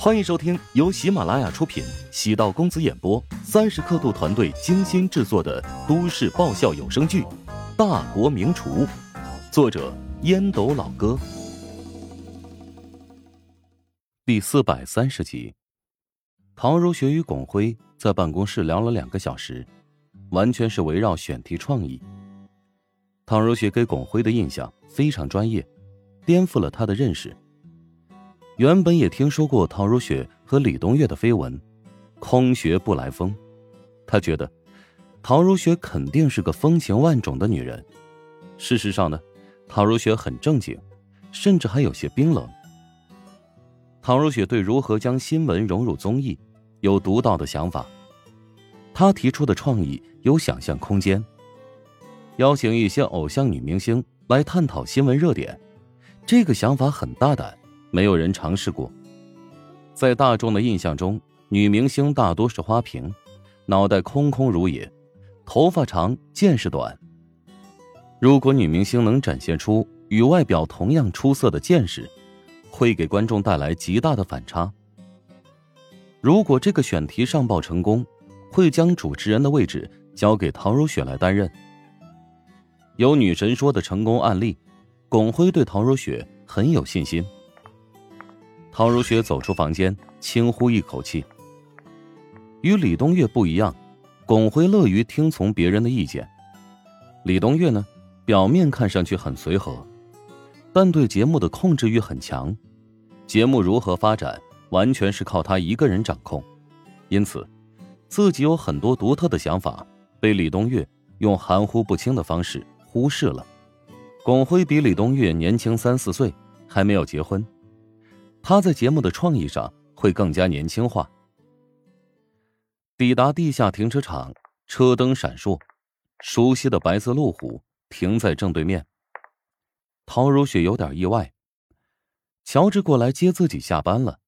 欢迎收听由喜马拉雅出品、喜道公子演播、三十刻度团队精心制作的都市爆笑有声剧《大国名厨》，作者烟斗老哥，第四百三十集。陶如雪与巩辉在办公室聊了两个小时，完全是围绕选题创意。唐如雪给巩辉的印象非常专业，颠覆了他的认识。原本也听说过陶如雪和李东月的绯闻，空穴不来风。他觉得陶如雪肯定是个风情万种的女人。事实上呢，陶如雪很正经，甚至还有些冰冷。陶如雪对如何将新闻融入综艺有独到的想法。她提出的创意有想象空间，邀请一些偶像女明星来探讨新闻热点，这个想法很大胆。没有人尝试过。在大众的印象中，女明星大多是花瓶，脑袋空空如也，头发长，见识短。如果女明星能展现出与外表同样出色的见识，会给观众带来极大的反差。如果这个选题上报成功，会将主持人的位置交给陶如雪来担任。有女神说的成功案例，巩辉对陶如雪很有信心。陶如雪走出房间，轻呼一口气。与李东月不一样，巩辉乐于听从别人的意见。李东月呢，表面看上去很随和，但对节目的控制欲很强。节目如何发展，完全是靠他一个人掌控。因此，自己有很多独特的想法，被李东月用含糊不清的方式忽视了。巩辉比李东月年轻三四岁，还没有结婚。他在节目的创意上会更加年轻化。抵达地下停车场，车灯闪烁，熟悉的白色路虎停在正对面。陶如雪有点意外，乔治过来接自己下班了。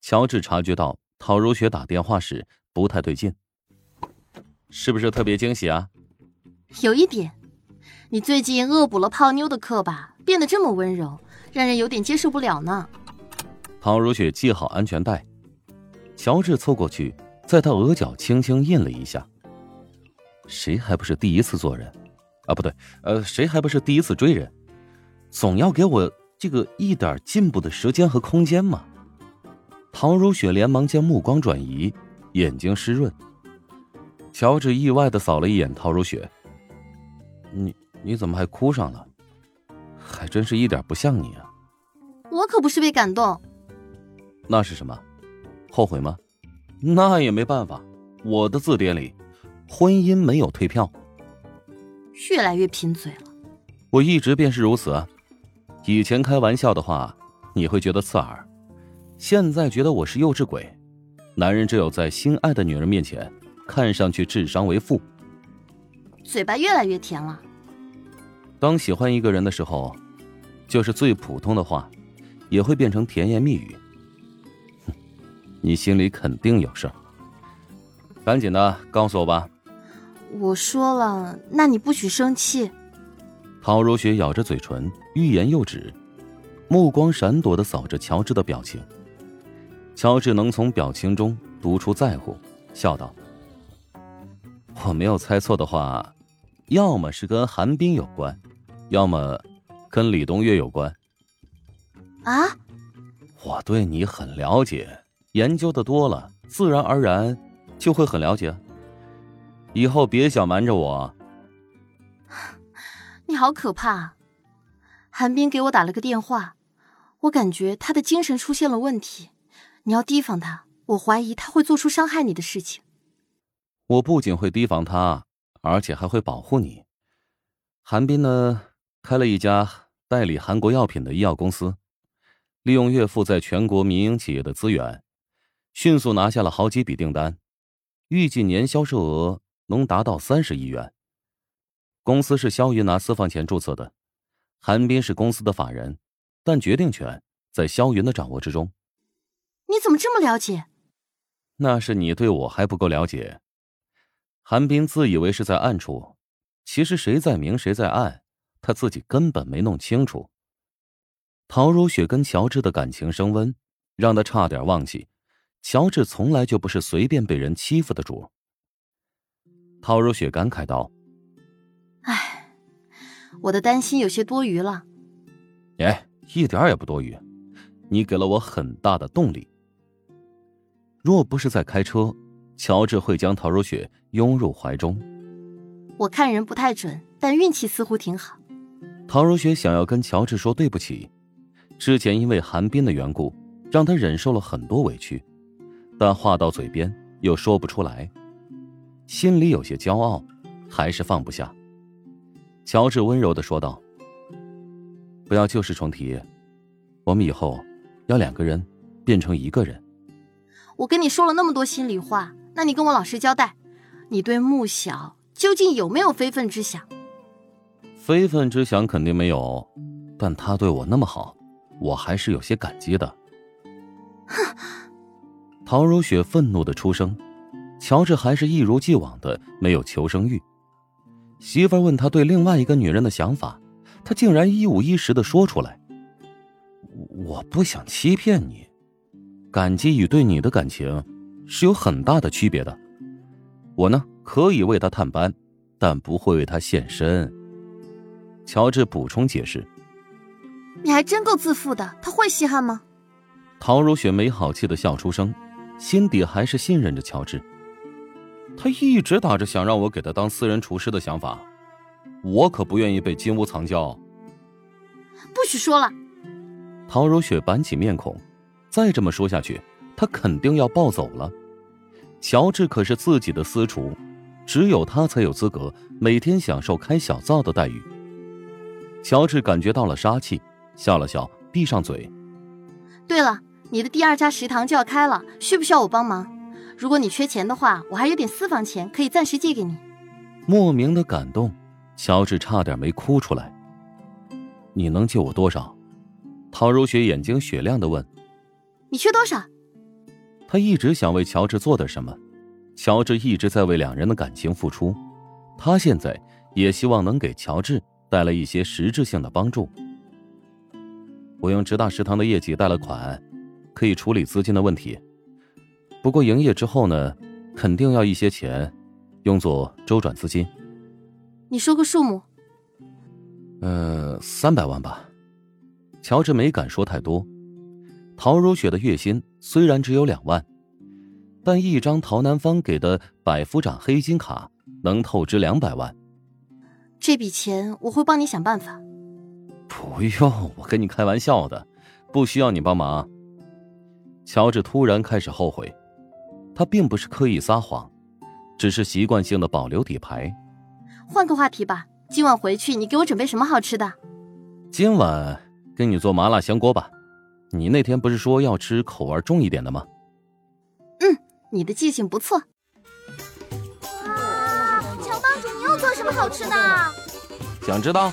乔治察觉到陶如雪打电话时不太对劲，是不是特别惊喜啊？有一点，你最近恶补了泡妞的课吧？变得这么温柔，让人有点接受不了呢。唐如雪系好安全带，乔治凑过去，在她额角轻轻印了一下。谁还不是第一次做人？啊，不对，呃，谁还不是第一次追人？总要给我这个一点进步的时间和空间嘛。唐如雪连忙将目光转移，眼睛湿润。乔治意外的扫了一眼陶如雪：“你你怎么还哭上了？还真是一点不像你啊！”我可不是被感动。那是什么？后悔吗？那也没办法，我的字典里，婚姻没有退票。越来越贫嘴了。我一直便是如此啊。以前开玩笑的话，你会觉得刺耳；现在觉得我是幼稚鬼。男人只有在心爱的女人面前，看上去智商为负。嘴巴越来越甜了。当喜欢一个人的时候，就是最普通的话，也会变成甜言蜜语。你心里肯定有事儿，赶紧的告诉我吧。我说了，那你不许生气。陶如雪咬着嘴唇，欲言又止，目光闪躲的扫着乔治的表情。乔治能从表情中读出在乎，笑道：“我没有猜错的话，要么是跟韩冰有关，要么跟李东月有关。”啊？我对你很了解。研究的多了，自然而然就会很了解。以后别想瞒着我。你好可怕！韩冰给我打了个电话，我感觉他的精神出现了问题，你要提防他。我怀疑他会做出伤害你的事情。我不仅会提防他，而且还会保护你。韩冰呢，开了一家代理韩国药品的医药公司，利用岳父在全国民营企业的资源。迅速拿下了好几笔订单，预计年销售额能达到三十亿元。公司是肖云拿私房钱注册的，韩冰是公司的法人，但决定权在肖云的掌握之中。你怎么这么了解？那是你对我还不够了解。韩冰自以为是在暗处，其实谁在明谁在暗，他自己根本没弄清楚。陶如雪跟乔治的感情升温。让他差点忘记，乔治从来就不是随便被人欺负的主。陶如雪感慨道：“唉，我的担心有些多余了。”哎，一点也不多余，你给了我很大的动力。若不是在开车，乔治会将陶如雪拥入怀中。我看人不太准，但运气似乎挺好。陶如雪想要跟乔治说对不起，之前因为韩冰的缘故，让他忍受了很多委屈，但话到嘴边又说不出来，心里有些骄傲，还是放不下。乔治温柔的说道：“不要旧事重提，我们以后要两个人变成一个人。”我跟你说了那么多心里话，那你跟我老实交代，你对穆晓究竟有没有非分之想？非分之想肯定没有，但他对我那么好，我还是有些感激的。哼！陶如雪愤怒的出声，乔治还是一如既往的没有求生欲。媳妇问他对另外一个女人的想法，他竟然一五一十的说出来。我不想欺骗你，感激与对你的感情是有很大的区别的。我呢，可以为他探班，但不会为他献身。乔治补充解释：“你还真够自负的，他会稀罕吗？”陶如雪没好气的笑出声，心底还是信任着乔治。他一直打着想让我给他当私人厨师的想法，我可不愿意被金屋藏娇。不许说了！陶如雪板起面孔，再这么说下去，他肯定要暴走了。乔治可是自己的私厨，只有他才有资格每天享受开小灶的待遇。乔治感觉到了杀气，笑了笑，闭上嘴。对了，你的第二家食堂就要开了，需不需要我帮忙？如果你缺钱的话，我还有点私房钱可以暂时借给你。莫名的感动，乔治差点没哭出来。你能借我多少？陶如雪眼睛雪亮的问。你缺多少？他一直想为乔治做点什么，乔治一直在为两人的感情付出，他现在也希望能给乔治。带来一些实质性的帮助。我用直大食堂的业绩贷了款，可以处理资金的问题。不过营业之后呢，肯定要一些钱，用作周转资金。你说个数目。呃，三百万吧。乔治没敢说太多。陶如雪的月薪虽然只有两万，但一张陶南方给的百夫长黑金卡能透支两百万。这笔钱我会帮你想办法。不用，我跟你开玩笑的，不需要你帮忙。乔治突然开始后悔，他并不是刻意撒谎，只是习惯性的保留底牌。换个话题吧，今晚回去你给我准备什么好吃的？今晚给你做麻辣香锅吧，你那天不是说要吃口味重一点的吗？嗯，你的记性不错乔帮主你又。做什么好吃的？想知道？